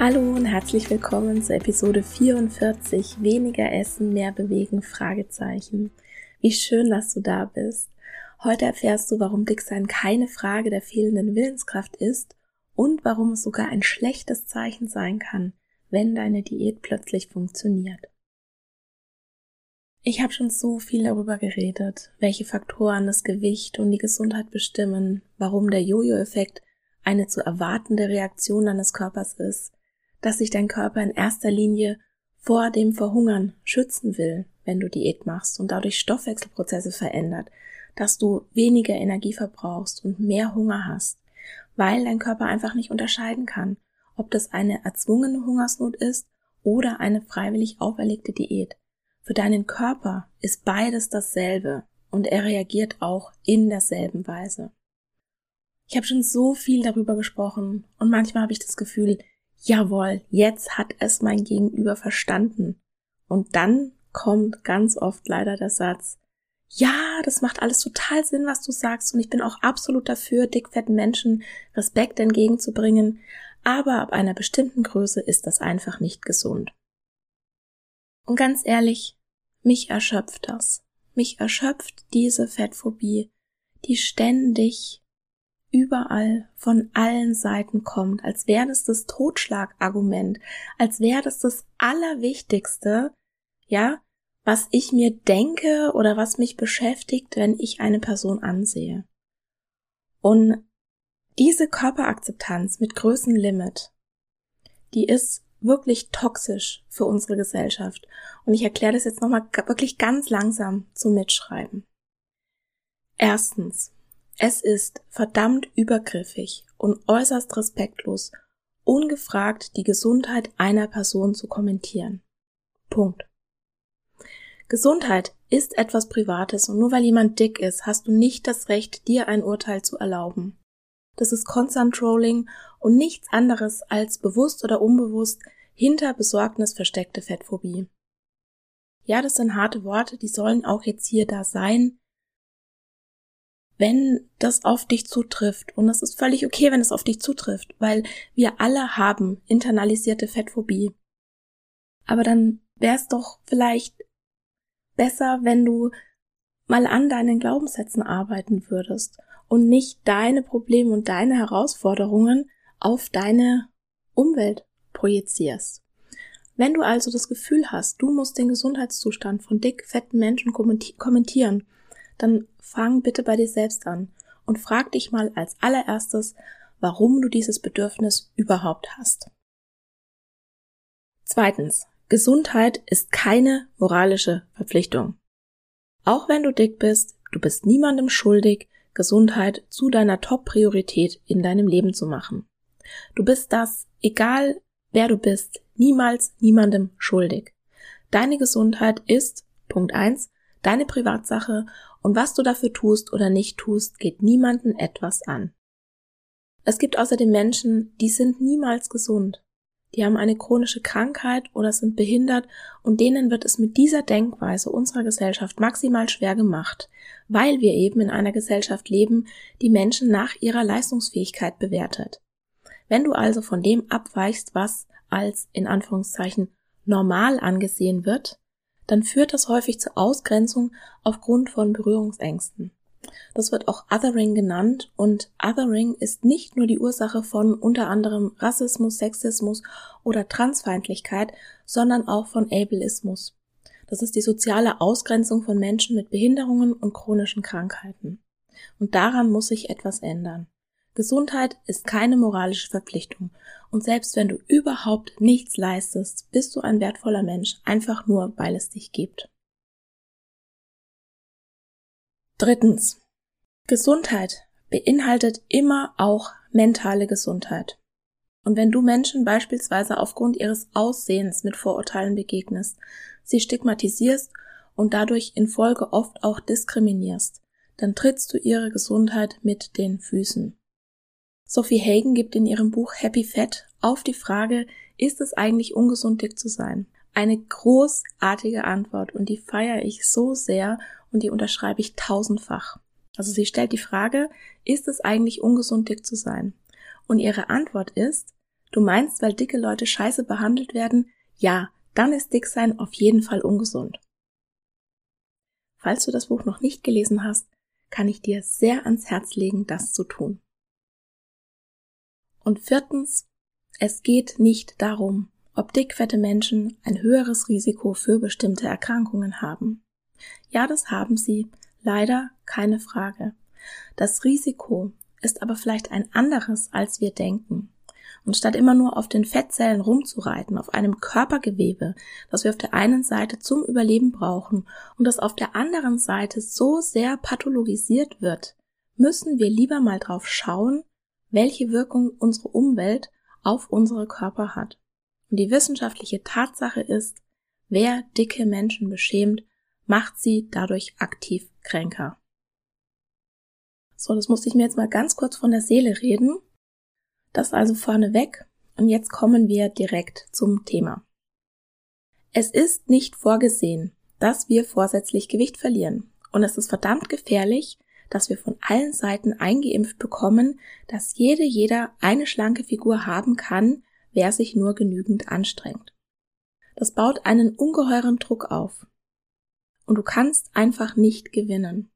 Hallo und herzlich willkommen zur Episode 44 Weniger essen, mehr bewegen Fragezeichen. Wie schön, dass du da bist. Heute erfährst du, warum Dicksein keine Frage der fehlenden Willenskraft ist und warum es sogar ein schlechtes Zeichen sein kann, wenn deine Diät plötzlich funktioniert. Ich habe schon so viel darüber geredet, welche Faktoren das Gewicht und die Gesundheit bestimmen, warum der Jojo-Effekt eine zu erwartende Reaktion deines Körpers ist, dass sich dein Körper in erster Linie vor dem Verhungern schützen will, wenn du Diät machst und dadurch Stoffwechselprozesse verändert, dass du weniger Energie verbrauchst und mehr Hunger hast, weil dein Körper einfach nicht unterscheiden kann, ob das eine erzwungene Hungersnot ist oder eine freiwillig auferlegte Diät. Für deinen Körper ist beides dasselbe und er reagiert auch in derselben Weise. Ich habe schon so viel darüber gesprochen und manchmal habe ich das Gefühl, jawohl, jetzt hat es mein Gegenüber verstanden. Und dann kommt ganz oft leider der Satz, ja, das macht alles total Sinn, was du sagst, und ich bin auch absolut dafür, dickfetten Menschen Respekt entgegenzubringen, aber ab einer bestimmten Größe ist das einfach nicht gesund. Und ganz ehrlich, mich erschöpft das. Mich erschöpft diese Fettphobie, die ständig überall von allen Seiten kommt, als wäre das das Totschlagargument, als wäre das das Allerwichtigste, ja, was ich mir denke oder was mich beschäftigt, wenn ich eine Person ansehe. Und diese Körperakzeptanz mit Größenlimit, die ist wirklich toxisch für unsere Gesellschaft. Und ich erkläre das jetzt nochmal wirklich ganz langsam zum Mitschreiben. Erstens, es ist verdammt übergriffig und äußerst respektlos, ungefragt die Gesundheit einer Person zu kommentieren. Punkt. Gesundheit ist etwas Privates und nur weil jemand dick ist, hast du nicht das Recht, dir ein Urteil zu erlauben. Das ist Constant Trolling und nichts anderes als bewusst oder unbewusst hinter Besorgnis versteckte Fettphobie. Ja, das sind harte Worte, die sollen auch jetzt hier da sein, wenn das auf dich zutrifft. Und es ist völlig okay, wenn es auf dich zutrifft, weil wir alle haben internalisierte Fettphobie. Aber dann wäre es doch vielleicht besser, wenn du mal an deinen Glaubenssätzen arbeiten würdest und nicht deine Probleme und deine Herausforderungen auf deine Umwelt projizierst. Wenn du also das Gefühl hast, du musst den Gesundheitszustand von dick, fetten Menschen kommentieren dann fang bitte bei dir selbst an und frag dich mal als allererstes, warum du dieses Bedürfnis überhaupt hast. Zweitens, Gesundheit ist keine moralische Verpflichtung. Auch wenn du dick bist, du bist niemandem schuldig, Gesundheit zu deiner Top-Priorität in deinem Leben zu machen. Du bist das, egal wer du bist, niemals niemandem schuldig. Deine Gesundheit ist, Punkt eins, deine Privatsache und was du dafür tust oder nicht tust, geht niemanden etwas an. Es gibt außerdem Menschen, die sind niemals gesund. Die haben eine chronische Krankheit oder sind behindert und denen wird es mit dieser Denkweise unserer Gesellschaft maximal schwer gemacht, weil wir eben in einer Gesellschaft leben, die Menschen nach ihrer Leistungsfähigkeit bewertet. Wenn du also von dem abweichst, was als in Anführungszeichen normal angesehen wird, dann führt das häufig zur Ausgrenzung aufgrund von Berührungsängsten. Das wird auch Othering genannt und Othering ist nicht nur die Ursache von unter anderem Rassismus, Sexismus oder Transfeindlichkeit, sondern auch von Ableismus. Das ist die soziale Ausgrenzung von Menschen mit Behinderungen und chronischen Krankheiten. Und daran muss sich etwas ändern. Gesundheit ist keine moralische Verpflichtung. Und selbst wenn du überhaupt nichts leistest, bist du ein wertvoller Mensch, einfach nur, weil es dich gibt. Drittens. Gesundheit beinhaltet immer auch mentale Gesundheit. Und wenn du Menschen beispielsweise aufgrund ihres Aussehens mit Vorurteilen begegnest, sie stigmatisierst und dadurch in Folge oft auch diskriminierst, dann trittst du ihre Gesundheit mit den Füßen. Sophie Hagen gibt in ihrem Buch Happy Fat auf die Frage, ist es eigentlich ungesund, dick zu sein? Eine großartige Antwort und die feiere ich so sehr und die unterschreibe ich tausendfach. Also sie stellt die Frage, ist es eigentlich ungesund, dick zu sein? Und ihre Antwort ist, du meinst, weil dicke Leute scheiße behandelt werden? Ja, dann ist dick sein auf jeden Fall ungesund. Falls du das Buch noch nicht gelesen hast, kann ich dir sehr ans Herz legen, das zu tun. Und viertens, es geht nicht darum, ob dickfette Menschen ein höheres Risiko für bestimmte Erkrankungen haben. Ja, das haben sie, leider keine Frage. Das Risiko ist aber vielleicht ein anderes, als wir denken. Und statt immer nur auf den Fettzellen rumzureiten, auf einem Körpergewebe, das wir auf der einen Seite zum Überleben brauchen und das auf der anderen Seite so sehr pathologisiert wird, müssen wir lieber mal drauf schauen, welche Wirkung unsere Umwelt auf unsere Körper hat. Und die wissenschaftliche Tatsache ist, wer dicke Menschen beschämt, macht sie dadurch aktiv kränker. So, das musste ich mir jetzt mal ganz kurz von der Seele reden. Das also vorneweg. Und jetzt kommen wir direkt zum Thema. Es ist nicht vorgesehen, dass wir vorsätzlich Gewicht verlieren. Und es ist verdammt gefährlich, dass wir von allen Seiten eingeimpft bekommen, dass jede jeder eine schlanke Figur haben kann, wer sich nur genügend anstrengt. Das baut einen ungeheuren Druck auf. Und du kannst einfach nicht gewinnen.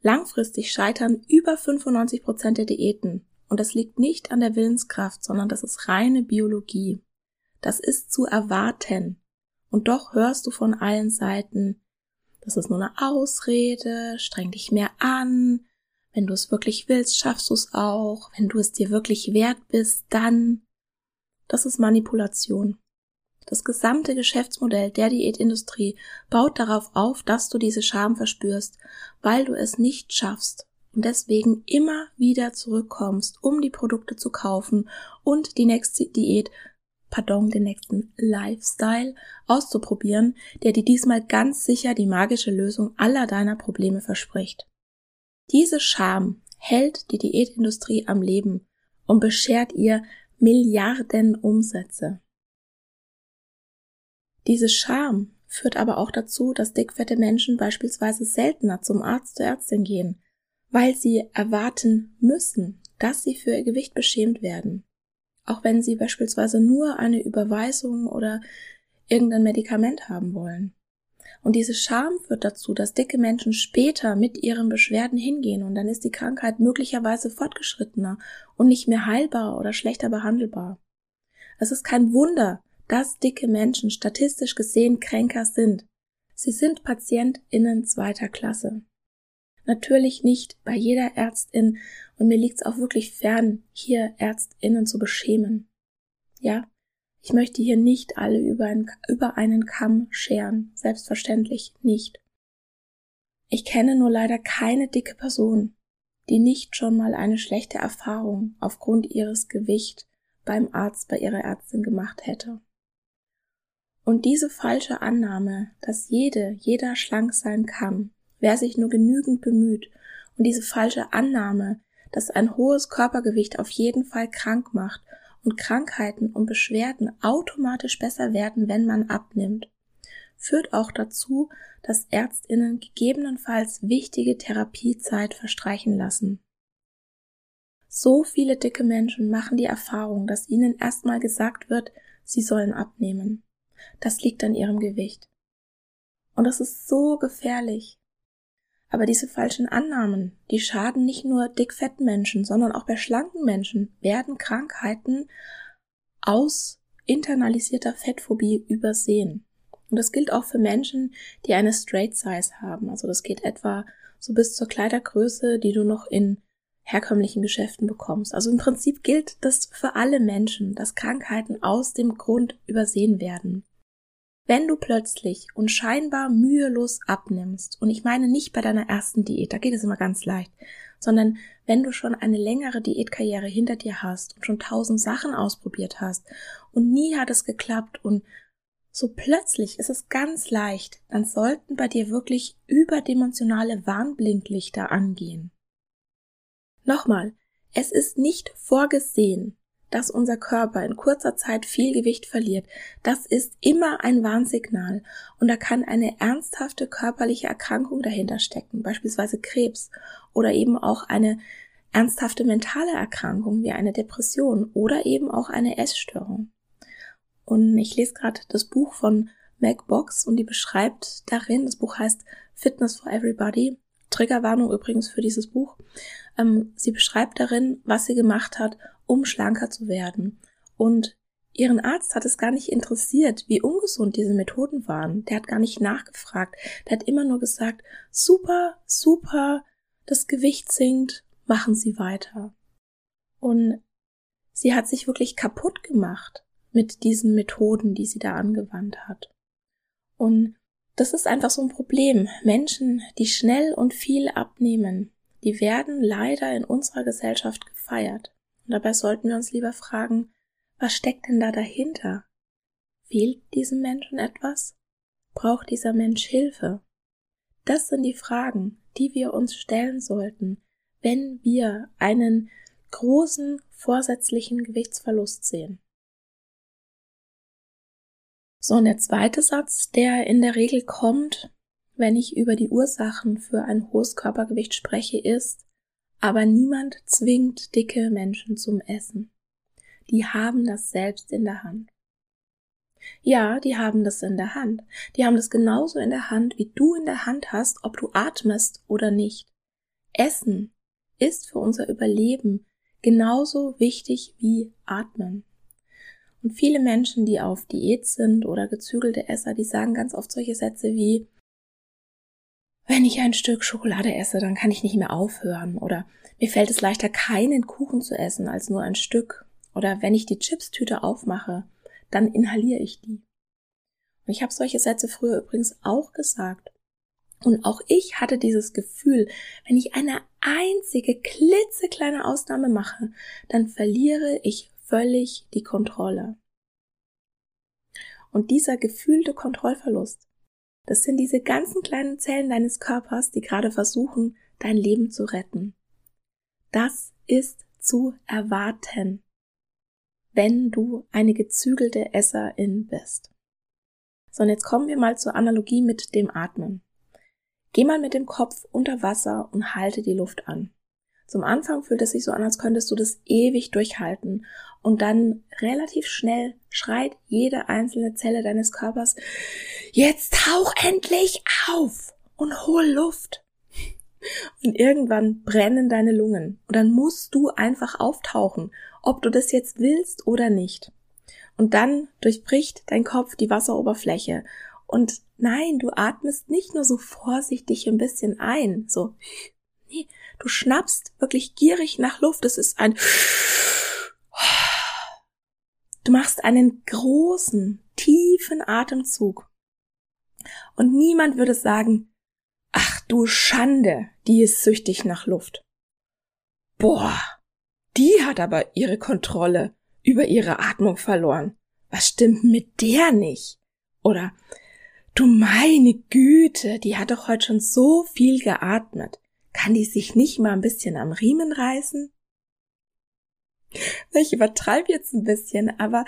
Langfristig scheitern über 95 Prozent der Diäten. Und das liegt nicht an der Willenskraft, sondern das ist reine Biologie. Das ist zu erwarten. Und doch hörst du von allen Seiten, das ist nur eine Ausrede, streng dich mehr an. Wenn du es wirklich willst, schaffst du es auch. Wenn du es dir wirklich wert bist, dann. Das ist Manipulation. Das gesamte Geschäftsmodell der Diätindustrie baut darauf auf, dass du diese Scham verspürst, weil du es nicht schaffst und deswegen immer wieder zurückkommst, um die Produkte zu kaufen und die nächste Diät pardon, den nächsten Lifestyle auszuprobieren, der dir diesmal ganz sicher die magische Lösung aller deiner Probleme verspricht. Diese Scham hält die Diätindustrie am Leben und beschert ihr Milliarden Umsätze. Diese Scham führt aber auch dazu, dass dickfette Menschen beispielsweise seltener zum Arzt zur Ärztin gehen, weil sie erwarten müssen, dass sie für ihr Gewicht beschämt werden auch wenn sie beispielsweise nur eine Überweisung oder irgendein Medikament haben wollen. Und diese Scham führt dazu, dass dicke Menschen später mit ihren Beschwerden hingehen und dann ist die Krankheit möglicherweise fortgeschrittener und nicht mehr heilbar oder schlechter behandelbar. Es ist kein Wunder, dass dicke Menschen statistisch gesehen kränker sind. Sie sind PatientInnen zweiter Klasse. Natürlich nicht bei jeder Ärztin und mir liegt es auch wirklich fern, hier Ärztinnen zu beschämen. Ja, ich möchte hier nicht alle über, ein, über einen Kamm scheren, selbstverständlich nicht. Ich kenne nur leider keine dicke Person, die nicht schon mal eine schlechte Erfahrung aufgrund ihres Gewicht beim Arzt, bei ihrer Ärztin gemacht hätte. Und diese falsche Annahme, dass jede, jeder schlank sein kann, wer sich nur genügend bemüht, und diese falsche Annahme, dass ein hohes Körpergewicht auf jeden Fall krank macht und Krankheiten und Beschwerden automatisch besser werden, wenn man abnimmt, führt auch dazu, dass Ärztinnen gegebenenfalls wichtige Therapiezeit verstreichen lassen. So viele dicke Menschen machen die Erfahrung, dass ihnen erstmal gesagt wird, sie sollen abnehmen. Das liegt an ihrem Gewicht. Und das ist so gefährlich, Aber diese falschen Annahmen, die schaden nicht nur dickfetten Menschen, sondern auch bei schlanken Menschen werden Krankheiten aus internalisierter Fettphobie übersehen. Und das gilt auch für Menschen, die eine Straight Size haben. Also das geht etwa so bis zur Kleidergröße, die du noch in herkömmlichen Geschäften bekommst. Also im Prinzip gilt das für alle Menschen, dass Krankheiten aus dem Grund übersehen werden. Wenn du plötzlich und scheinbar mühelos abnimmst, und ich meine nicht bei deiner ersten Diät, da geht es immer ganz leicht, sondern wenn du schon eine längere Diätkarriere hinter dir hast und schon tausend Sachen ausprobiert hast und nie hat es geklappt und so plötzlich ist es ganz leicht, dann sollten bei dir wirklich überdimensionale Warnblinklichter angehen. Nochmal, es ist nicht vorgesehen, dass unser Körper in kurzer Zeit viel Gewicht verliert. Das ist immer ein Warnsignal und da kann eine ernsthafte körperliche Erkrankung dahinter stecken, beispielsweise Krebs oder eben auch eine ernsthafte mentale Erkrankung wie eine Depression oder eben auch eine Essstörung. Und ich lese gerade das Buch von Meg Box und die beschreibt darin, das Buch heißt Fitness for Everybody, Triggerwarnung übrigens für dieses Buch. Ähm, sie beschreibt darin, was sie gemacht hat, um schlanker zu werden. Und ihren Arzt hat es gar nicht interessiert, wie ungesund diese Methoden waren. Der hat gar nicht nachgefragt. Der hat immer nur gesagt, super, super, das Gewicht sinkt, machen Sie weiter. Und sie hat sich wirklich kaputt gemacht mit diesen Methoden, die sie da angewandt hat. Und das ist einfach so ein Problem. Menschen, die schnell und viel abnehmen, die werden leider in unserer Gesellschaft gefeiert. Und dabei sollten wir uns lieber fragen, was steckt denn da dahinter? Fehlt diesem Menschen etwas? Braucht dieser Mensch Hilfe? Das sind die Fragen, die wir uns stellen sollten, wenn wir einen großen vorsätzlichen Gewichtsverlust sehen. So, und der zweite Satz, der in der Regel kommt, wenn ich über die Ursachen für ein hohes Körpergewicht spreche, ist, aber niemand zwingt dicke Menschen zum Essen. Die haben das selbst in der Hand. Ja, die haben das in der Hand. Die haben das genauso in der Hand, wie du in der Hand hast, ob du atmest oder nicht. Essen ist für unser Überleben genauso wichtig wie Atmen. Und viele Menschen, die auf Diät sind oder gezügelte Esser, die sagen ganz oft solche Sätze wie, wenn ich ein Stück Schokolade esse, dann kann ich nicht mehr aufhören. Oder mir fällt es leichter, keinen Kuchen zu essen als nur ein Stück. Oder wenn ich die Chipstüte aufmache, dann inhaliere ich die. Und ich habe solche Sätze früher übrigens auch gesagt. Und auch ich hatte dieses Gefühl, wenn ich eine einzige klitzekleine Ausnahme mache, dann verliere ich völlig die Kontrolle. Und dieser gefühlte Kontrollverlust, das sind diese ganzen kleinen Zellen deines Körpers, die gerade versuchen, dein Leben zu retten. Das ist zu erwarten, wenn du eine gezügelte Esserin bist. So, und jetzt kommen wir mal zur Analogie mit dem Atmen. Geh mal mit dem Kopf unter Wasser und halte die Luft an. Zum Anfang fühlt es sich so an, als könntest du das ewig durchhalten. Und dann relativ schnell schreit jede einzelne Zelle deines Körpers, jetzt tauch endlich auf und hol Luft. Und irgendwann brennen deine Lungen. Und dann musst du einfach auftauchen, ob du das jetzt willst oder nicht. Und dann durchbricht dein Kopf die Wasseroberfläche. Und nein, du atmest nicht nur so vorsichtig ein bisschen ein, so Nee, du schnappst wirklich gierig nach Luft. Es ist ein Du machst einen großen, tiefen Atemzug. Und niemand würde sagen, ach du Schande, die ist süchtig nach Luft. Boah, die hat aber ihre Kontrolle über ihre Atmung verloren. Was stimmt mit der nicht? Oder, du meine Güte, die hat doch heute schon so viel geatmet. Kann die sich nicht mal ein bisschen am Riemen reißen? Ich übertreibe jetzt ein bisschen, aber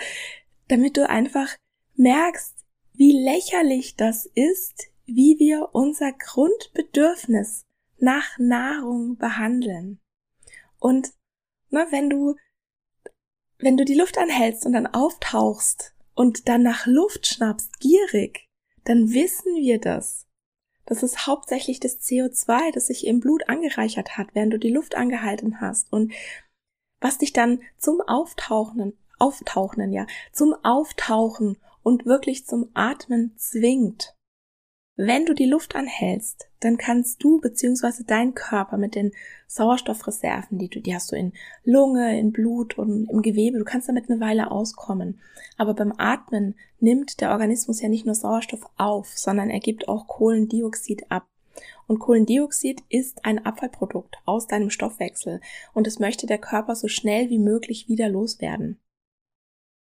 damit du einfach merkst, wie lächerlich das ist, wie wir unser Grundbedürfnis nach Nahrung behandeln. Und ne, wenn du wenn du die Luft anhältst und dann auftauchst und dann nach Luft schnappst, gierig, dann wissen wir das Das ist hauptsächlich das CO2, das sich im Blut angereichert hat, während du die Luft angehalten hast und was dich dann zum Auftauchen, Auftauchen, ja, zum Auftauchen und wirklich zum Atmen zwingt. Wenn du die Luft anhältst, dann kannst du bzw. dein Körper mit den Sauerstoffreserven, die du, die hast du in Lunge, in Blut und im Gewebe, du kannst damit eine Weile auskommen. Aber beim Atmen nimmt der Organismus ja nicht nur Sauerstoff auf, sondern er gibt auch Kohlendioxid ab. Und Kohlendioxid ist ein Abfallprodukt aus deinem Stoffwechsel und es möchte der Körper so schnell wie möglich wieder loswerden.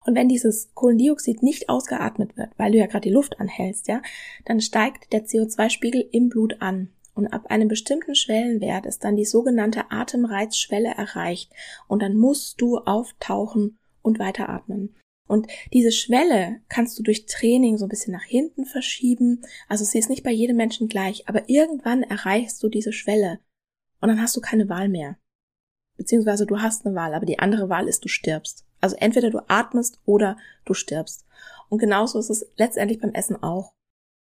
Und wenn dieses Kohlendioxid nicht ausgeatmet wird, weil du ja gerade die Luft anhältst, ja, dann steigt der CO2-Spiegel im Blut an. Und ab einem bestimmten Schwellenwert ist dann die sogenannte Atemreizschwelle erreicht. Und dann musst du auftauchen und weiteratmen. Und diese Schwelle kannst du durch Training so ein bisschen nach hinten verschieben. Also sie ist nicht bei jedem Menschen gleich, aber irgendwann erreichst du diese Schwelle. Und dann hast du keine Wahl mehr. Beziehungsweise du hast eine Wahl, aber die andere Wahl ist, du stirbst. Also entweder du atmest oder du stirbst. Und genauso ist es letztendlich beim Essen auch.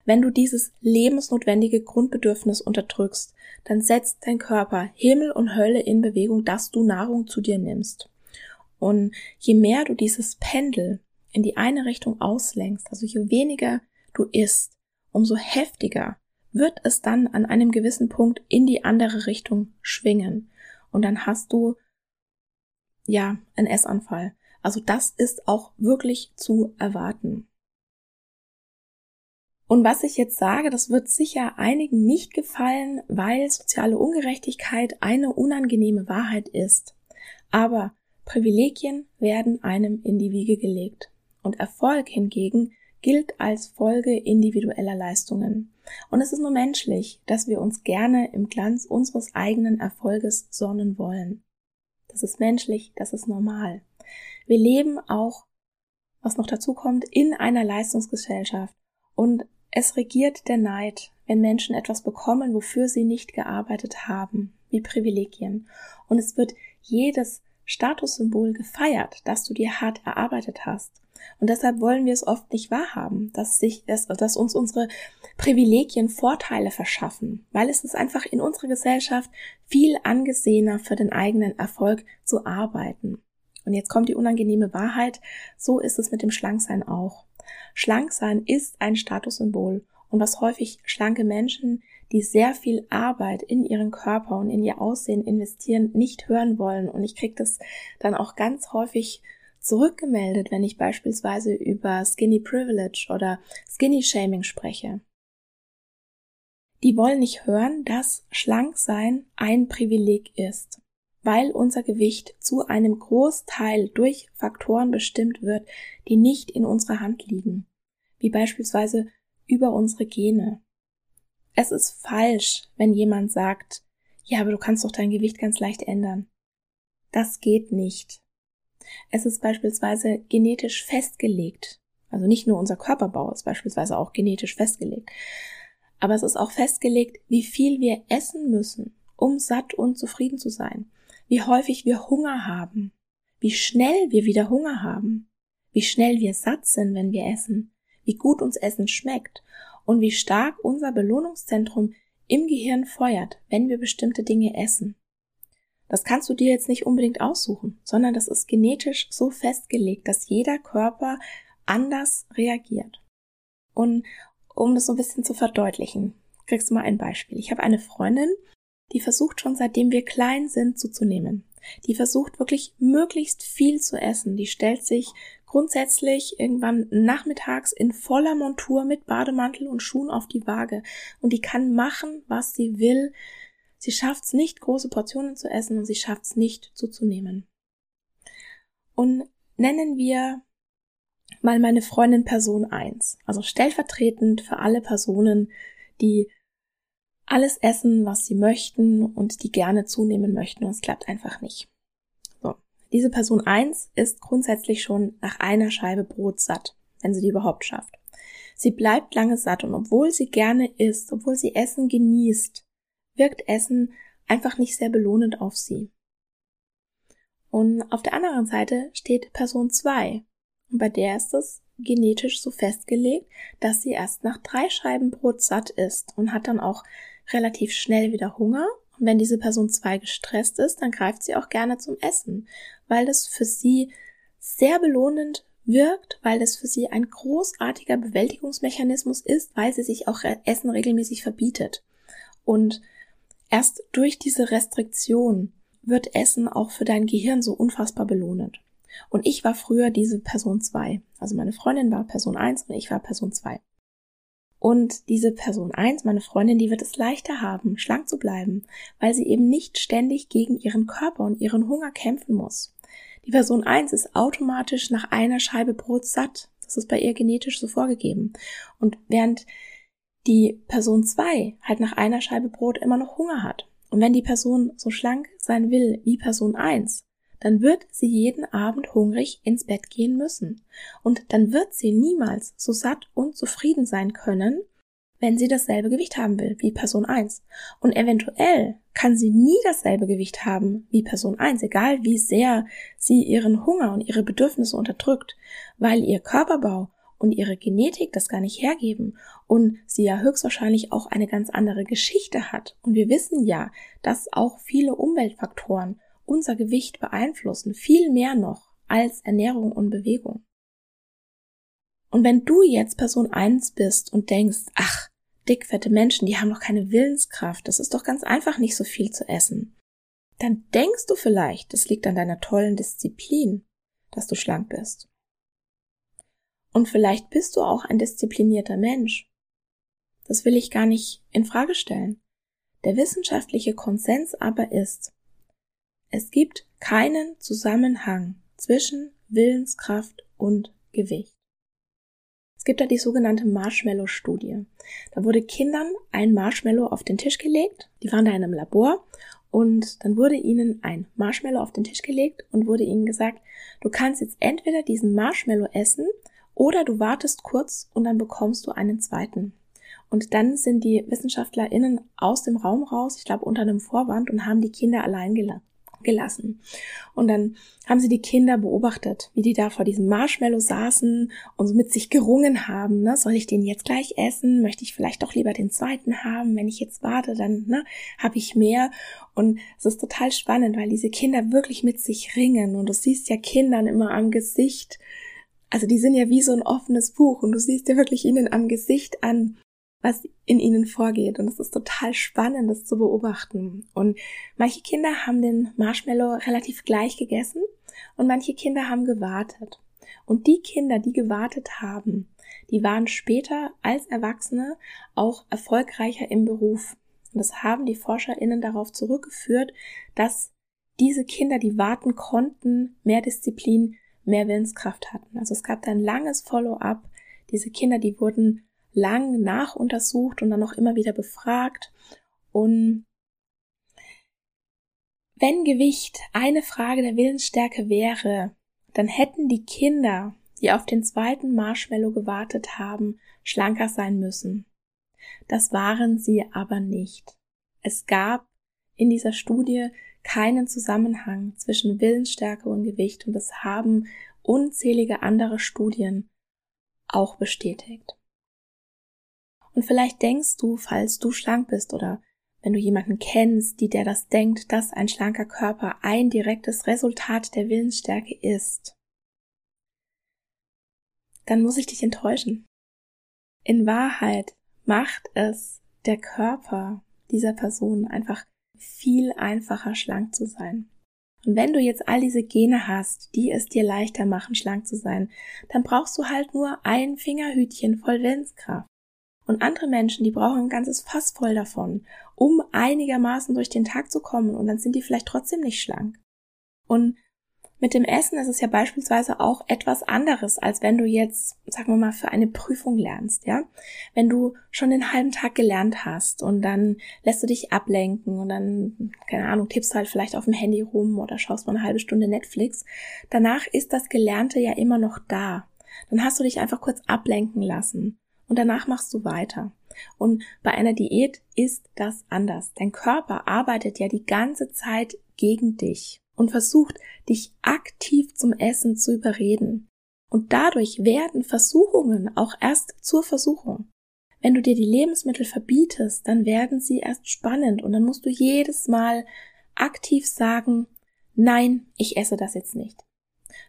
Wenn du dieses lebensnotwendige Grundbedürfnis unterdrückst, dann setzt dein Körper Himmel und Hölle in Bewegung, dass du Nahrung zu dir nimmst. Und je mehr du dieses Pendel in die eine Richtung auslenkst, also je weniger du isst, umso heftiger wird es dann an einem gewissen Punkt in die andere Richtung schwingen. Und dann hast du, ja, einen Essanfall. Also das ist auch wirklich zu erwarten. Und was ich jetzt sage, das wird sicher einigen nicht gefallen, weil soziale Ungerechtigkeit eine unangenehme Wahrheit ist. Aber Privilegien werden einem in die Wiege gelegt. Und Erfolg hingegen gilt als Folge individueller Leistungen. Und es ist nur menschlich, dass wir uns gerne im Glanz unseres eigenen Erfolges sonnen wollen. Das ist menschlich, das ist normal. Wir leben auch, was noch dazu kommt, in einer Leistungsgesellschaft und es regiert der Neid, wenn Menschen etwas bekommen, wofür sie nicht gearbeitet haben, wie Privilegien. Und es wird jedes Statussymbol gefeiert, das du dir hart erarbeitet hast. Und deshalb wollen wir es oft nicht wahrhaben, dass sich, dass, dass uns unsere Privilegien Vorteile verschaffen, weil es ist einfach in unserer Gesellschaft viel angesehener für den eigenen Erfolg zu arbeiten. Und jetzt kommt die unangenehme Wahrheit, so ist es mit dem Schlanksein auch. Schlanksein ist ein Statussymbol und was häufig schlanke Menschen, die sehr viel Arbeit in ihren Körper und in ihr Aussehen investieren, nicht hören wollen. Und ich kriege das dann auch ganz häufig zurückgemeldet, wenn ich beispielsweise über Skinny Privilege oder Skinny Shaming spreche. Die wollen nicht hören, dass Schlanksein ein Privileg ist weil unser Gewicht zu einem Großteil durch Faktoren bestimmt wird, die nicht in unserer Hand liegen, wie beispielsweise über unsere Gene. Es ist falsch, wenn jemand sagt, ja, aber du kannst doch dein Gewicht ganz leicht ändern. Das geht nicht. Es ist beispielsweise genetisch festgelegt. Also nicht nur unser Körperbau ist beispielsweise auch genetisch festgelegt. Aber es ist auch festgelegt, wie viel wir essen müssen, um satt und zufrieden zu sein wie häufig wir Hunger haben, wie schnell wir wieder Hunger haben, wie schnell wir satt sind, wenn wir essen, wie gut uns Essen schmeckt und wie stark unser Belohnungszentrum im Gehirn feuert, wenn wir bestimmte Dinge essen. Das kannst du dir jetzt nicht unbedingt aussuchen, sondern das ist genetisch so festgelegt, dass jeder Körper anders reagiert. Und um das so ein bisschen zu verdeutlichen, kriegst du mal ein Beispiel. Ich habe eine Freundin, die versucht schon seitdem wir klein sind zuzunehmen. Die versucht wirklich möglichst viel zu essen. Die stellt sich grundsätzlich irgendwann nachmittags in voller Montur mit Bademantel und Schuhen auf die Waage. Und die kann machen, was sie will. Sie schafft es nicht, große Portionen zu essen und sie schafft es nicht zuzunehmen. Und nennen wir mal meine Freundin Person 1, also stellvertretend für alle Personen, die alles essen, was sie möchten und die gerne zunehmen möchten und es klappt einfach nicht. So. Diese Person eins ist grundsätzlich schon nach einer Scheibe Brot satt, wenn sie die überhaupt schafft. Sie bleibt lange satt und obwohl sie gerne isst, obwohl sie Essen genießt, wirkt Essen einfach nicht sehr belohnend auf sie. Und auf der anderen Seite steht Person zwei und bei der ist es genetisch so festgelegt, dass sie erst nach drei Scheiben Brot satt ist und hat dann auch relativ schnell wieder Hunger. Und wenn diese Person zwei gestresst ist, dann greift sie auch gerne zum Essen, weil das für sie sehr belohnend wirkt, weil das für sie ein großartiger Bewältigungsmechanismus ist, weil sie sich auch Essen regelmäßig verbietet. Und erst durch diese Restriktion wird Essen auch für dein Gehirn so unfassbar belohnend. Und ich war früher diese Person zwei. Also meine Freundin war Person eins und ich war Person zwei. Und diese Person eins, meine Freundin, die wird es leichter haben, schlank zu bleiben, weil sie eben nicht ständig gegen ihren Körper und ihren Hunger kämpfen muss. Die Person eins ist automatisch nach einer Scheibe Brot satt. Das ist bei ihr genetisch so vorgegeben. Und während die Person zwei halt nach einer Scheibe Brot immer noch Hunger hat. Und wenn die Person so schlank sein will wie Person eins, dann wird sie jeden Abend hungrig ins Bett gehen müssen. Und dann wird sie niemals so satt und zufrieden sein können, wenn sie dasselbe Gewicht haben will wie Person 1. Und eventuell kann sie nie dasselbe Gewicht haben wie Person 1, egal wie sehr sie ihren Hunger und ihre Bedürfnisse unterdrückt, weil ihr Körperbau und ihre Genetik das gar nicht hergeben und sie ja höchstwahrscheinlich auch eine ganz andere Geschichte hat. Und wir wissen ja, dass auch viele Umweltfaktoren unser Gewicht beeinflussen, viel mehr noch als Ernährung und Bewegung. Und wenn du jetzt Person 1 bist und denkst, ach, dickfette Menschen, die haben doch keine Willenskraft, das ist doch ganz einfach nicht so viel zu essen, dann denkst du vielleicht, es liegt an deiner tollen Disziplin, dass du schlank bist. Und vielleicht bist du auch ein disziplinierter Mensch. Das will ich gar nicht in Frage stellen. Der wissenschaftliche Konsens aber ist, es gibt keinen Zusammenhang zwischen Willenskraft und Gewicht. Es gibt da die sogenannte Marshmallow-Studie. Da wurde Kindern ein Marshmallow auf den Tisch gelegt. Die waren da in einem Labor und dann wurde ihnen ein Marshmallow auf den Tisch gelegt und wurde ihnen gesagt, du kannst jetzt entweder diesen Marshmallow essen oder du wartest kurz und dann bekommst du einen zweiten. Und dann sind die WissenschaftlerInnen aus dem Raum raus, ich glaube unter einem Vorwand, und haben die Kinder allein gelassen gelassen. Und dann haben sie die Kinder beobachtet, wie die da vor diesem Marshmallow saßen und so mit sich gerungen haben. Ne? Soll ich den jetzt gleich essen? Möchte ich vielleicht doch lieber den zweiten haben? Wenn ich jetzt warte, dann ne, habe ich mehr. Und es ist total spannend, weil diese Kinder wirklich mit sich ringen. Und du siehst ja Kindern immer am Gesicht, also die sind ja wie so ein offenes Buch und du siehst ja wirklich ihnen am Gesicht an, was in ihnen vorgeht. Und es ist total spannend, das zu beobachten. Und manche Kinder haben den Marshmallow relativ gleich gegessen und manche Kinder haben gewartet. Und die Kinder, die gewartet haben, die waren später als Erwachsene auch erfolgreicher im Beruf. Und das haben die ForscherInnen darauf zurückgeführt, dass diese Kinder, die warten konnten, mehr Disziplin, mehr Willenskraft hatten. Also es gab da ein langes Follow-up. Diese Kinder, die wurden lang nachuntersucht und dann auch immer wieder befragt. Und wenn Gewicht eine Frage der Willensstärke wäre, dann hätten die Kinder, die auf den zweiten Marshmallow gewartet haben, schlanker sein müssen. Das waren sie aber nicht. Es gab in dieser Studie keinen Zusammenhang zwischen Willensstärke und Gewicht und das haben unzählige andere Studien auch bestätigt. Und vielleicht denkst du, falls du schlank bist oder wenn du jemanden kennst, die der das denkt, dass ein schlanker Körper ein direktes Resultat der Willensstärke ist, dann muss ich dich enttäuschen. In Wahrheit macht es der Körper dieser Person einfach viel einfacher schlank zu sein. Und wenn du jetzt all diese Gene hast, die es dir leichter machen, schlank zu sein, dann brauchst du halt nur ein Fingerhütchen voll Willenskraft. Und andere Menschen, die brauchen ein ganzes Fass voll davon, um einigermaßen durch den Tag zu kommen und dann sind die vielleicht trotzdem nicht schlank. Und mit dem Essen ist es ja beispielsweise auch etwas anderes, als wenn du jetzt, sagen wir mal, für eine Prüfung lernst, ja? Wenn du schon den halben Tag gelernt hast und dann lässt du dich ablenken und dann, keine Ahnung, tippst halt vielleicht auf dem Handy rum oder schaust mal eine halbe Stunde Netflix. Danach ist das Gelernte ja immer noch da. Dann hast du dich einfach kurz ablenken lassen und danach machst du weiter. Und bei einer Diät ist das anders. Dein Körper arbeitet ja die ganze Zeit gegen dich und versucht, dich aktiv zum Essen zu überreden. Und dadurch werden Versuchungen auch erst zur Versuchung. Wenn du dir die Lebensmittel verbietest, dann werden sie erst spannend und dann musst du jedes Mal aktiv sagen, nein, ich esse das jetzt nicht.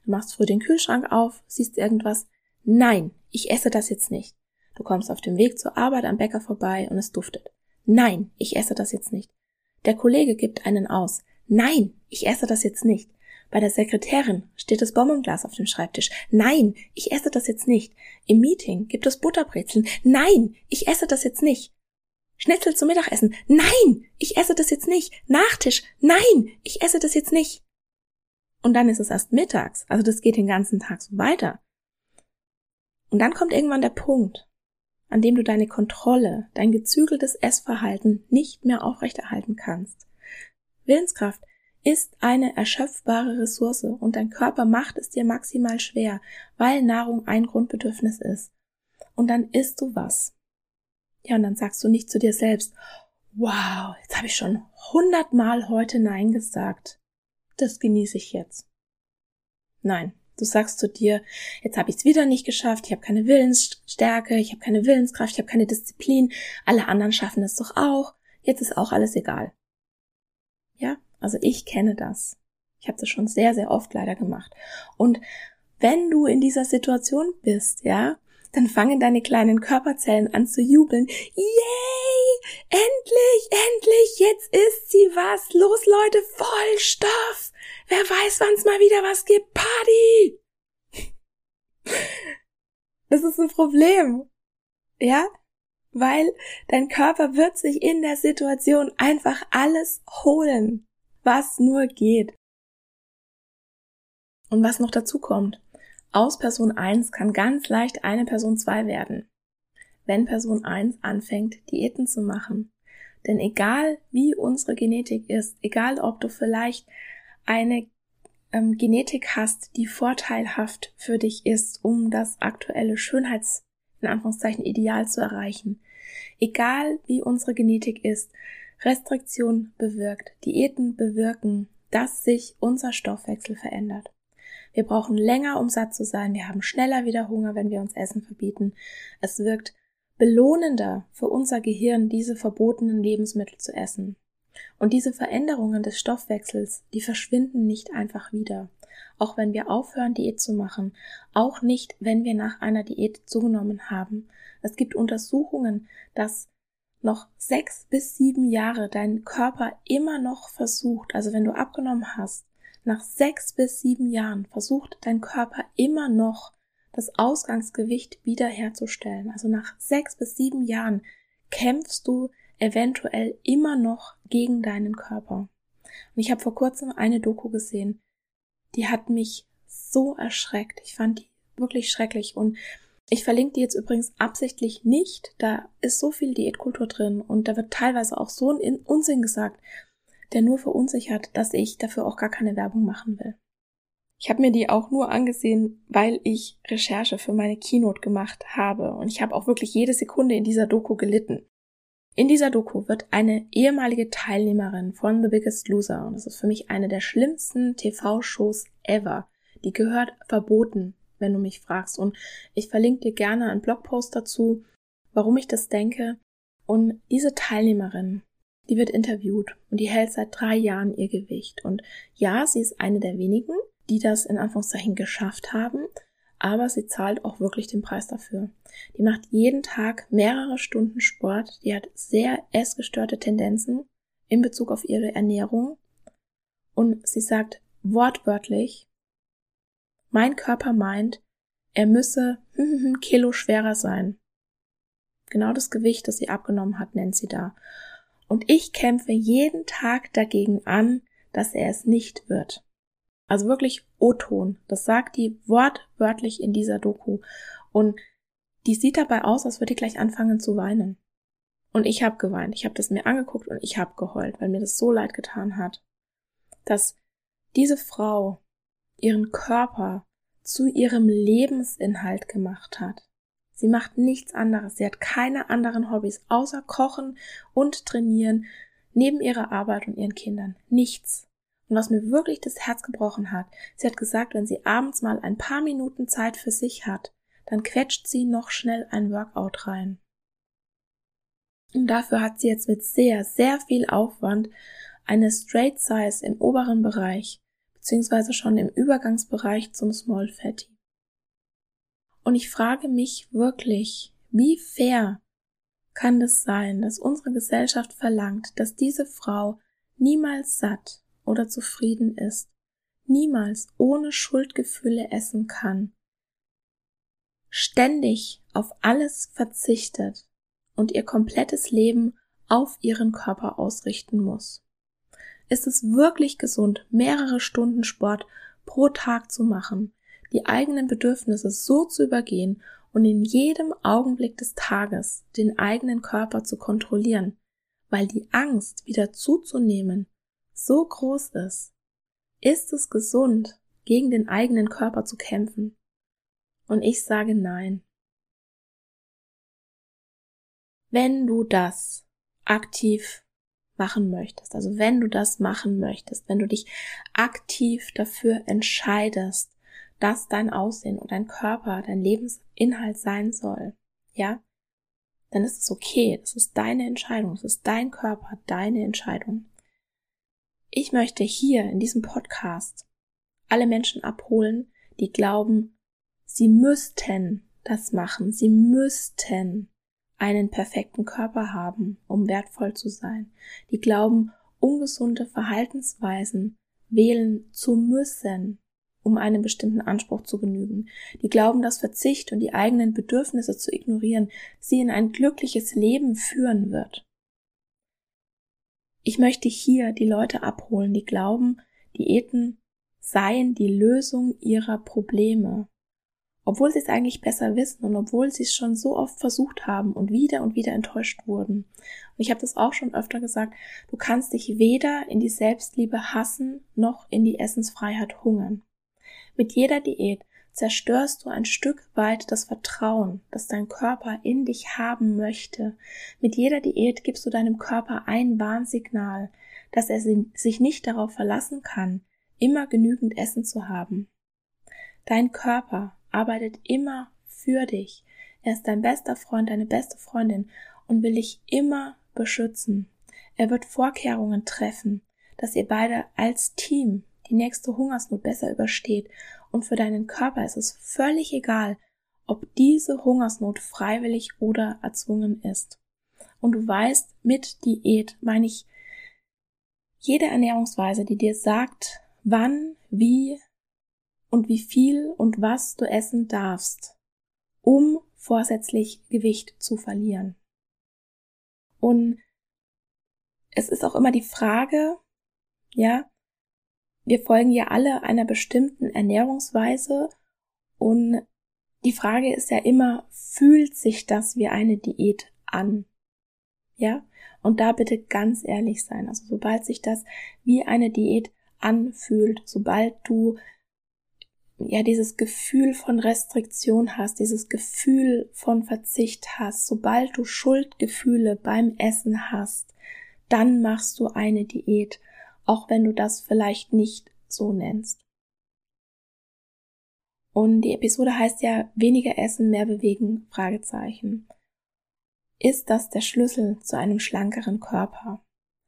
Du machst früh den Kühlschrank auf, siehst irgendwas, nein, ich esse das jetzt nicht. Du kommst auf dem Weg zur Arbeit am Bäcker vorbei und es duftet. Nein, ich esse das jetzt nicht. Der Kollege gibt einen aus. Nein, ich esse das jetzt nicht. Bei der Sekretärin steht das Bonbonglas auf dem Schreibtisch. Nein, ich esse das jetzt nicht. Im Meeting gibt es Butterbrezeln. Nein, ich esse das jetzt nicht. Schnitzel zum Mittagessen. Nein, ich esse das jetzt nicht. Nachtisch. Nein, ich esse das jetzt nicht. Und dann ist es erst mittags. Also das geht den ganzen Tag so weiter. Und dann kommt irgendwann der Punkt, an dem du deine Kontrolle, dein gezügeltes Essverhalten nicht mehr aufrechterhalten kannst. Willenskraft ist eine erschöpfbare Ressource und dein Körper macht es dir maximal schwer, weil Nahrung ein Grundbedürfnis ist. Und dann isst du was. Ja, und dann sagst du nicht zu dir selbst, wow, jetzt habe ich schon hundertmal heute Nein gesagt. Das genieße ich jetzt. Nein, du sagst zu dir, jetzt habe ich es wieder nicht geschafft, ich habe keine Willensstärke, ich habe keine Willenskraft, ich habe keine Disziplin, alle anderen schaffen es doch auch, jetzt ist auch alles egal. Ja, also ich kenne das. Ich habe das schon sehr, sehr oft leider gemacht. Und wenn du in dieser Situation bist, ja, dann fangen deine kleinen Körperzellen an zu jubeln. Yay! Endlich, endlich, jetzt ist sie was. Los, Leute, voll Stoff. Wer weiß, wann's mal wieder was gibt. Party! Das ist ein Problem. Ja? Weil dein Körper wird sich in der Situation einfach alles holen was nur geht. Und was noch dazu kommt, aus Person 1 kann ganz leicht eine Person 2 werden, wenn Person 1 anfängt, Diäten zu machen. Denn egal wie unsere Genetik ist, egal ob du vielleicht eine ähm, Genetik hast, die vorteilhaft für dich ist, um das aktuelle Schönheits, in Anführungszeichen, Ideal zu erreichen, egal wie unsere Genetik ist, Restriktion bewirkt, Diäten bewirken, dass sich unser Stoffwechsel verändert. Wir brauchen länger, um satt zu sein. Wir haben schneller wieder Hunger, wenn wir uns Essen verbieten. Es wirkt belohnender für unser Gehirn, diese verbotenen Lebensmittel zu essen. Und diese Veränderungen des Stoffwechsels, die verschwinden nicht einfach wieder. Auch wenn wir aufhören, Diät zu machen. Auch nicht, wenn wir nach einer Diät zugenommen haben. Es gibt Untersuchungen, dass noch sechs bis sieben Jahre dein Körper immer noch versucht, also wenn du abgenommen hast, nach sechs bis sieben Jahren versucht dein Körper immer noch das Ausgangsgewicht wiederherzustellen. Also nach sechs bis sieben Jahren kämpfst du eventuell immer noch gegen deinen Körper. Und ich habe vor kurzem eine Doku gesehen, die hat mich so erschreckt. Ich fand die wirklich schrecklich und ich verlinke die jetzt übrigens absichtlich nicht. Da ist so viel Diätkultur drin und da wird teilweise auch so ein Unsinn gesagt, der nur verunsichert, dass ich dafür auch gar keine Werbung machen will. Ich habe mir die auch nur angesehen, weil ich Recherche für meine Keynote gemacht habe und ich habe auch wirklich jede Sekunde in dieser Doku gelitten. In dieser Doku wird eine ehemalige Teilnehmerin von The Biggest Loser, und das ist für mich eine der schlimmsten TV-Shows ever, die gehört verboten wenn du mich fragst. Und ich verlinke dir gerne einen Blogpost dazu, warum ich das denke. Und diese Teilnehmerin, die wird interviewt und die hält seit drei Jahren ihr Gewicht. Und ja, sie ist eine der wenigen, die das in Anführungszeichen geschafft haben, aber sie zahlt auch wirklich den Preis dafür. Die macht jeden Tag mehrere Stunden Sport, die hat sehr essgestörte Tendenzen in Bezug auf ihre Ernährung und sie sagt wortwörtlich, mein Körper meint, er müsse Kilo schwerer sein. Genau das Gewicht, das sie abgenommen hat, nennt sie da. Und ich kämpfe jeden Tag dagegen an, dass er es nicht wird. Also wirklich O-Ton. Das sagt die wortwörtlich in dieser Doku. Und die sieht dabei aus, als würde ich gleich anfangen zu weinen. Und ich habe geweint. Ich habe das mir angeguckt und ich habe geheult, weil mir das so leid getan hat, dass diese Frau ihren Körper zu ihrem Lebensinhalt gemacht hat. Sie macht nichts anderes. Sie hat keine anderen Hobbys außer Kochen und Trainieren neben ihrer Arbeit und ihren Kindern. Nichts. Und was mir wirklich das Herz gebrochen hat, sie hat gesagt, wenn sie abends mal ein paar Minuten Zeit für sich hat, dann quetscht sie noch schnell ein Workout rein. Und dafür hat sie jetzt mit sehr, sehr viel Aufwand eine Straight Size im oberen Bereich, beziehungsweise schon im Übergangsbereich zum Small Fatty. Und ich frage mich wirklich, wie fair kann es sein, dass unsere Gesellschaft verlangt, dass diese Frau niemals satt oder zufrieden ist, niemals ohne Schuldgefühle essen kann, ständig auf alles verzichtet und ihr komplettes Leben auf ihren Körper ausrichten muss. Ist es wirklich gesund, mehrere Stunden Sport pro Tag zu machen, die eigenen Bedürfnisse so zu übergehen und in jedem Augenblick des Tages den eigenen Körper zu kontrollieren, weil die Angst wieder zuzunehmen so groß ist? Ist es gesund, gegen den eigenen Körper zu kämpfen? Und ich sage nein. Wenn du das aktiv machen möchtest, also wenn du das machen möchtest, wenn du dich aktiv dafür entscheidest, dass dein Aussehen und dein Körper dein Lebensinhalt sein soll, ja, dann ist es okay. Das ist deine Entscheidung. Es ist dein Körper, deine Entscheidung. Ich möchte hier in diesem Podcast alle Menschen abholen, die glauben, Sie müssten das machen. Sie müssten einen perfekten Körper haben, um wertvoll zu sein. Die glauben, ungesunde Verhaltensweisen wählen zu müssen, um einem bestimmten Anspruch zu genügen. Die glauben, dass Verzicht und die eigenen Bedürfnisse zu ignorieren sie in ein glückliches Leben führen wird. Ich möchte hier die Leute abholen, die glauben, Diäten seien die Lösung ihrer Probleme obwohl sie es eigentlich besser wissen und obwohl sie es schon so oft versucht haben und wieder und wieder enttäuscht wurden. Und ich habe das auch schon öfter gesagt, du kannst dich weder in die Selbstliebe hassen noch in die Essensfreiheit hungern. Mit jeder Diät zerstörst du ein Stück weit das Vertrauen, das dein Körper in dich haben möchte. Mit jeder Diät gibst du deinem Körper ein Warnsignal, dass er sich nicht darauf verlassen kann, immer genügend Essen zu haben. Dein Körper arbeitet immer für dich. Er ist dein bester Freund, deine beste Freundin und will dich immer beschützen. Er wird Vorkehrungen treffen, dass ihr beide als Team die nächste Hungersnot besser übersteht. Und für deinen Körper ist es völlig egal, ob diese Hungersnot freiwillig oder erzwungen ist. Und du weißt, mit Diät meine ich jede Ernährungsweise, die dir sagt, wann, wie, und wie viel und was du essen darfst, um vorsätzlich Gewicht zu verlieren. Und es ist auch immer die Frage, ja, wir folgen ja alle einer bestimmten Ernährungsweise und die Frage ist ja immer, fühlt sich das wie eine Diät an? Ja? Und da bitte ganz ehrlich sein. Also sobald sich das wie eine Diät anfühlt, sobald du ja dieses Gefühl von Restriktion hast, dieses Gefühl von Verzicht hast, sobald du Schuldgefühle beim Essen hast, dann machst du eine Diät, auch wenn du das vielleicht nicht so nennst. Und die Episode heißt ja weniger essen, mehr bewegen, Fragezeichen. Ist das der Schlüssel zu einem schlankeren Körper?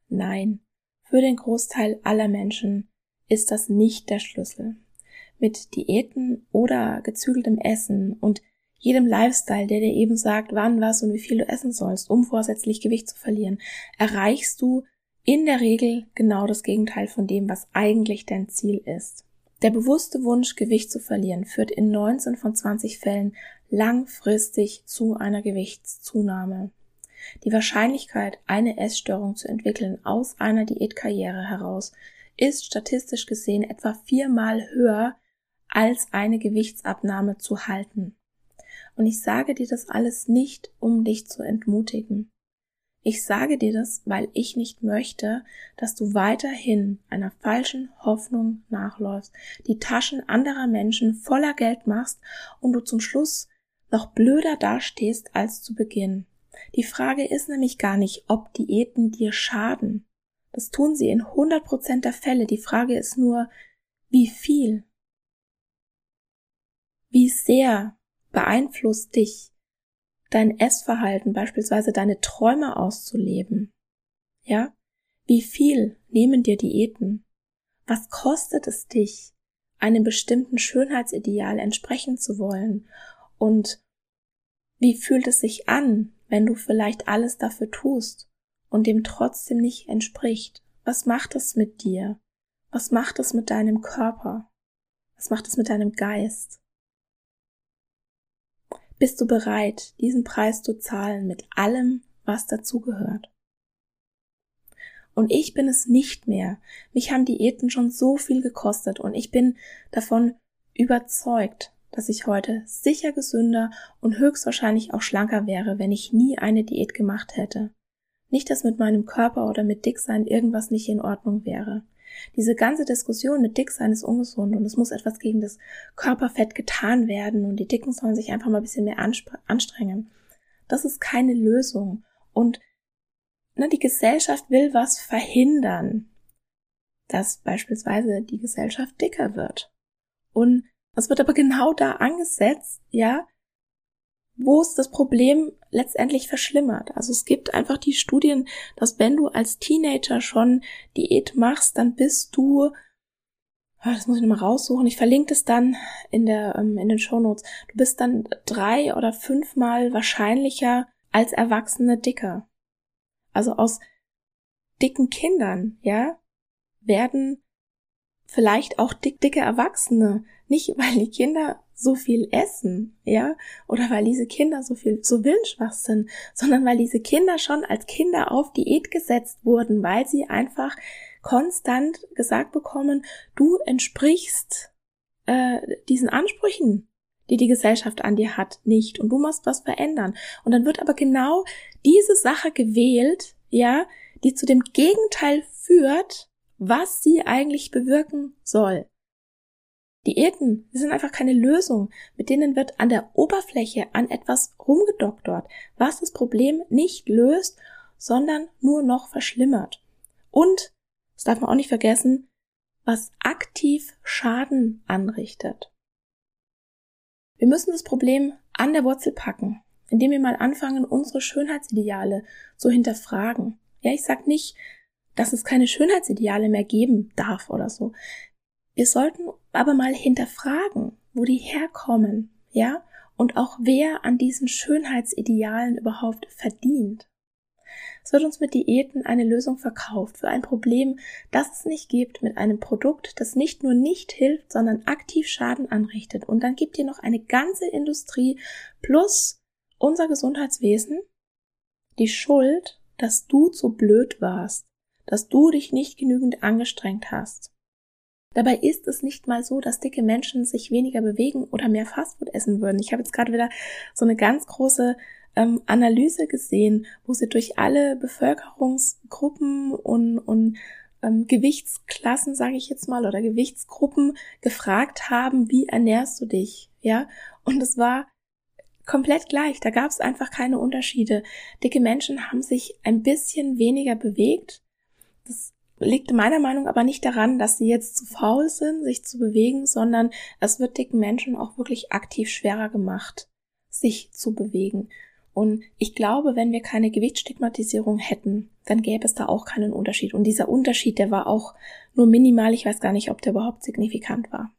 Nein. Für den Großteil aller Menschen ist das nicht der Schlüssel mit Diäten oder gezügeltem Essen und jedem Lifestyle, der dir eben sagt, wann, was und wie viel du essen sollst, um vorsätzlich Gewicht zu verlieren, erreichst du in der Regel genau das Gegenteil von dem, was eigentlich dein Ziel ist. Der bewusste Wunsch, Gewicht zu verlieren, führt in 19 von 20 Fällen langfristig zu einer Gewichtszunahme. Die Wahrscheinlichkeit, eine Essstörung zu entwickeln aus einer Diätkarriere heraus, ist statistisch gesehen etwa viermal höher als eine Gewichtsabnahme zu halten. Und ich sage dir das alles nicht, um dich zu entmutigen. Ich sage dir das, weil ich nicht möchte, dass du weiterhin einer falschen Hoffnung nachläufst, die Taschen anderer Menschen voller Geld machst und du zum Schluss noch blöder dastehst als zu Beginn. Die Frage ist nämlich gar nicht, ob Diäten dir schaden, Das tun sie in 100% der Fälle. Die Frage ist nur, wie viel? Wie sehr beeinflusst dich dein Essverhalten, beispielsweise deine Träume auszuleben? Ja? Wie viel nehmen dir Diäten? Was kostet es dich, einem bestimmten Schönheitsideal entsprechen zu wollen? Und wie fühlt es sich an, wenn du vielleicht alles dafür tust und dem trotzdem nicht entspricht? Was macht es mit dir? Was macht es mit deinem Körper? Was macht es mit deinem Geist? Bist du bereit, diesen Preis zu zahlen mit allem, was dazugehört? Und ich bin es nicht mehr. Mich haben Diäten schon so viel gekostet und ich bin davon überzeugt, dass ich heute sicher gesünder und höchstwahrscheinlich auch schlanker wäre, wenn ich nie eine Diät gemacht hätte. Nicht, dass mit meinem Körper oder mit Dicksein irgendwas nicht in Ordnung wäre. Diese ganze Diskussion mit Dicksein ist ungesund und es muss etwas gegen das Körperfett getan werden und die Dicken sollen sich einfach mal ein bisschen mehr anstrengen. Das ist keine Lösung. Und ne, die Gesellschaft will was verhindern, dass beispielsweise die Gesellschaft dicker wird. Und es wird aber genau da angesetzt, ja, wo es das Problem letztendlich verschlimmert. Also es gibt einfach die Studien, dass wenn du als Teenager schon Diät machst, dann bist du, ah, das muss ich nochmal raussuchen, ich verlinke das dann in der, ähm, in den Show Notes, du bist dann drei oder fünfmal wahrscheinlicher als Erwachsene dicker. Also aus dicken Kindern, ja, werden vielleicht auch dick, dicke Erwachsene. Nicht, weil die Kinder so viel essen, ja, oder weil diese Kinder so viel, so willensschwach sind, sondern weil diese Kinder schon als Kinder auf Diät gesetzt wurden, weil sie einfach konstant gesagt bekommen, du entsprichst äh, diesen Ansprüchen, die die Gesellschaft an dir hat, nicht und du musst was verändern. Und dann wird aber genau diese Sache gewählt, ja, die zu dem Gegenteil führt, was sie eigentlich bewirken soll. Diäten sind einfach keine Lösung, mit denen wird an der Oberfläche an etwas rumgedoktort, was das Problem nicht löst, sondern nur noch verschlimmert. Und, das darf man auch nicht vergessen, was aktiv Schaden anrichtet. Wir müssen das Problem an der Wurzel packen, indem wir mal anfangen, unsere Schönheitsideale zu hinterfragen. Ja, ich sag nicht, dass es keine Schönheitsideale mehr geben darf oder so. Wir sollten aber mal hinterfragen, wo die herkommen, ja, und auch wer an diesen Schönheitsidealen überhaupt verdient. Es wird uns mit Diäten eine Lösung verkauft für ein Problem, das es nicht gibt, mit einem Produkt, das nicht nur nicht hilft, sondern aktiv Schaden anrichtet. Und dann gibt ihr noch eine ganze Industrie plus unser Gesundheitswesen die Schuld, dass du zu blöd warst, dass du dich nicht genügend angestrengt hast. Dabei ist es nicht mal so, dass dicke Menschen sich weniger bewegen oder mehr Fastfood essen würden. Ich habe jetzt gerade wieder so eine ganz große ähm, Analyse gesehen, wo sie durch alle Bevölkerungsgruppen und, und ähm, Gewichtsklassen, sage ich jetzt mal, oder Gewichtsgruppen gefragt haben, wie ernährst du dich? Ja, und es war komplett gleich. Da gab es einfach keine Unterschiede. Dicke Menschen haben sich ein bisschen weniger bewegt. Das liegt meiner Meinung aber nicht daran, dass sie jetzt zu faul sind, sich zu bewegen, sondern es wird dicken Menschen auch wirklich aktiv schwerer gemacht, sich zu bewegen. Und ich glaube, wenn wir keine Gewichtsstigmatisierung hätten, dann gäbe es da auch keinen Unterschied. Und dieser Unterschied, der war auch nur minimal. Ich weiß gar nicht, ob der überhaupt signifikant war.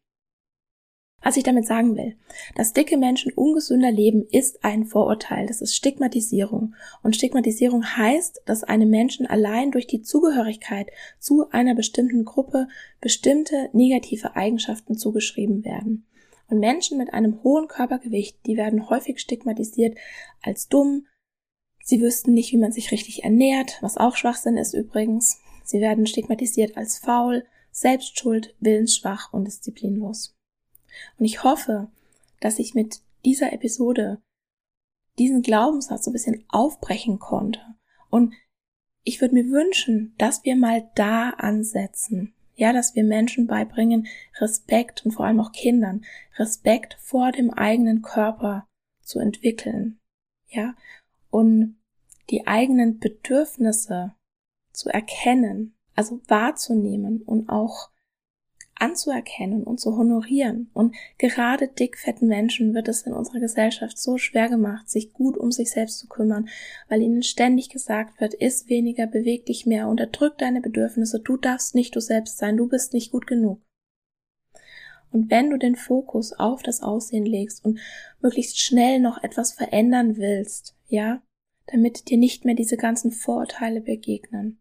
Was ich damit sagen will, dass dicke Menschen ungesünder leben, ist ein Vorurteil. Das ist Stigmatisierung. Und Stigmatisierung heißt, dass einem Menschen allein durch die Zugehörigkeit zu einer bestimmten Gruppe bestimmte negative Eigenschaften zugeschrieben werden. Und Menschen mit einem hohen Körpergewicht, die werden häufig stigmatisiert als dumm. Sie wüssten nicht, wie man sich richtig ernährt, was auch Schwachsinn ist übrigens. Sie werden stigmatisiert als faul, selbstschuld, willensschwach und disziplinlos. Und ich hoffe, dass ich mit dieser Episode diesen Glaubenssatz so ein bisschen aufbrechen konnte. Und ich würde mir wünschen, dass wir mal da ansetzen. Ja, dass wir Menschen beibringen, Respekt und vor allem auch Kindern, Respekt vor dem eigenen Körper zu entwickeln. Ja, und die eigenen Bedürfnisse zu erkennen, Also wahrzunehmen und auch anzuerkennen und zu honorieren. Und gerade dickfetten Menschen wird es in unserer Gesellschaft so schwer gemacht, sich gut um sich selbst zu kümmern, weil ihnen ständig gesagt wird, iss weniger, beweg dich mehr, unterdrück deine Bedürfnisse, du darfst nicht du selbst sein, du bist nicht gut genug. Und wenn du den Fokus auf das Aussehen legst und möglichst schnell noch etwas verändern willst, ja, damit dir nicht mehr diese ganzen Vorurteile begegnen,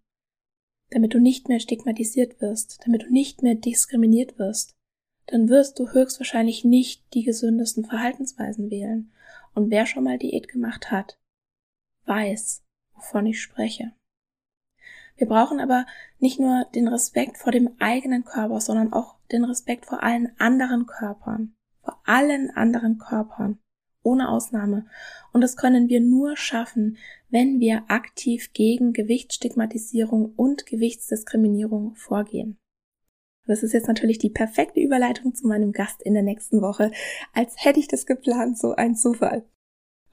damit du nicht mehr stigmatisiert wirst, damit du nicht mehr diskriminiert wirst, dann wirst du höchstwahrscheinlich nicht die gesündesten Verhaltensweisen wählen. Und wer schon mal Diät gemacht hat, weiß, wovon ich spreche. Wir brauchen aber nicht nur den Respekt vor dem eigenen Körper, sondern auch den Respekt vor allen anderen Körpern, vor allen anderen Körpern ohne Ausnahme. Und das können wir nur schaffen, wenn wir aktiv gegen Gewichtsstigmatisierung und Gewichtsdiskriminierung vorgehen. Das ist jetzt natürlich die perfekte Überleitung zu meinem Gast in der nächsten Woche, als hätte ich das geplant, so ein Zufall.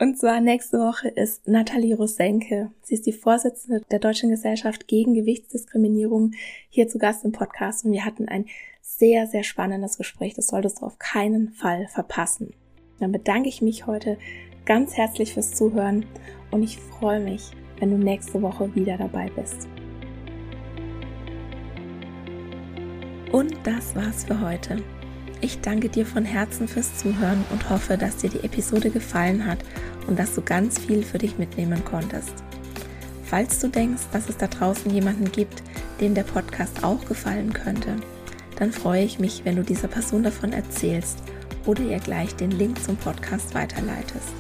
Und zwar nächste Woche ist Nathalie Rosenke. Sie ist die Vorsitzende der Deutschen Gesellschaft gegen Gewichtsdiskriminierung hier zu Gast im Podcast und wir hatten ein sehr, sehr spannendes Gespräch. Das solltest du auf keinen Fall verpassen. Dann bedanke ich mich heute ganz herzlich fürs Zuhören und ich freue mich, wenn du nächste Woche wieder dabei bist. Und das war's für heute. Ich danke dir von Herzen fürs Zuhören und hoffe, dass dir die Episode gefallen hat und dass du ganz viel für dich mitnehmen konntest. Falls du denkst, dass es da draußen jemanden gibt, dem der Podcast auch gefallen könnte, dann freue ich mich, wenn du dieser Person davon erzählst oder ihr gleich den Link zum Podcast weiterleitest.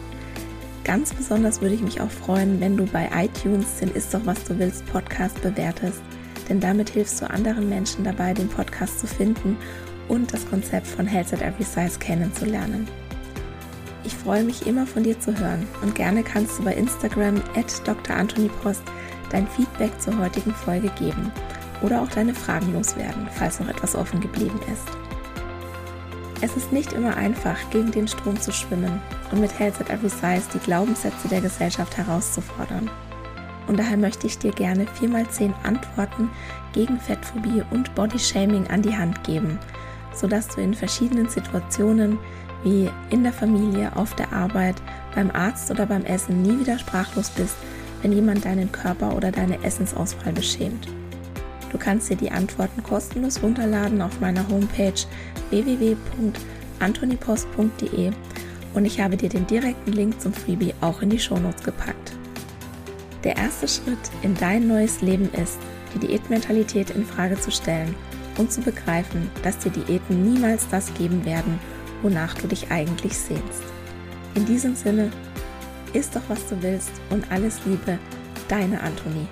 Ganz besonders würde ich mich auch freuen, wenn du bei iTunes den Ist doch was du willst Podcast bewertest, denn damit hilfst du anderen Menschen dabei, den Podcast zu finden und das Konzept von Health at Every Size kennenzulernen. Ich freue mich immer von dir zu hören und gerne kannst du bei Instagram at Dr. Post dein Feedback zur heutigen Folge geben oder auch deine Fragen loswerden, falls noch etwas offen geblieben ist. Es ist nicht immer einfach, gegen den Strom zu schwimmen und mit Health at Every Size die Glaubenssätze der Gesellschaft herauszufordern. Und daher möchte ich dir gerne 4x10 Antworten gegen Fettphobie und Bodyshaming an die Hand geben, sodass du in verschiedenen Situationen wie in der Familie, auf der Arbeit, beim Arzt oder beim Essen nie wieder sprachlos bist, wenn jemand deinen Körper oder deine Essensauswahl beschämt. Du kannst dir die Antworten kostenlos runterladen auf meiner Homepage www.antonipost.de und ich habe dir den direkten Link zum Freebie auch in die Shownotes gepackt. Der erste Schritt in dein neues Leben ist, die Diätmentalität in Frage zu stellen und zu begreifen, dass dir Diäten niemals das geben werden, wonach du dich eigentlich sehnst. In diesem Sinne, isst doch was du willst und alles Liebe, deine Antonie.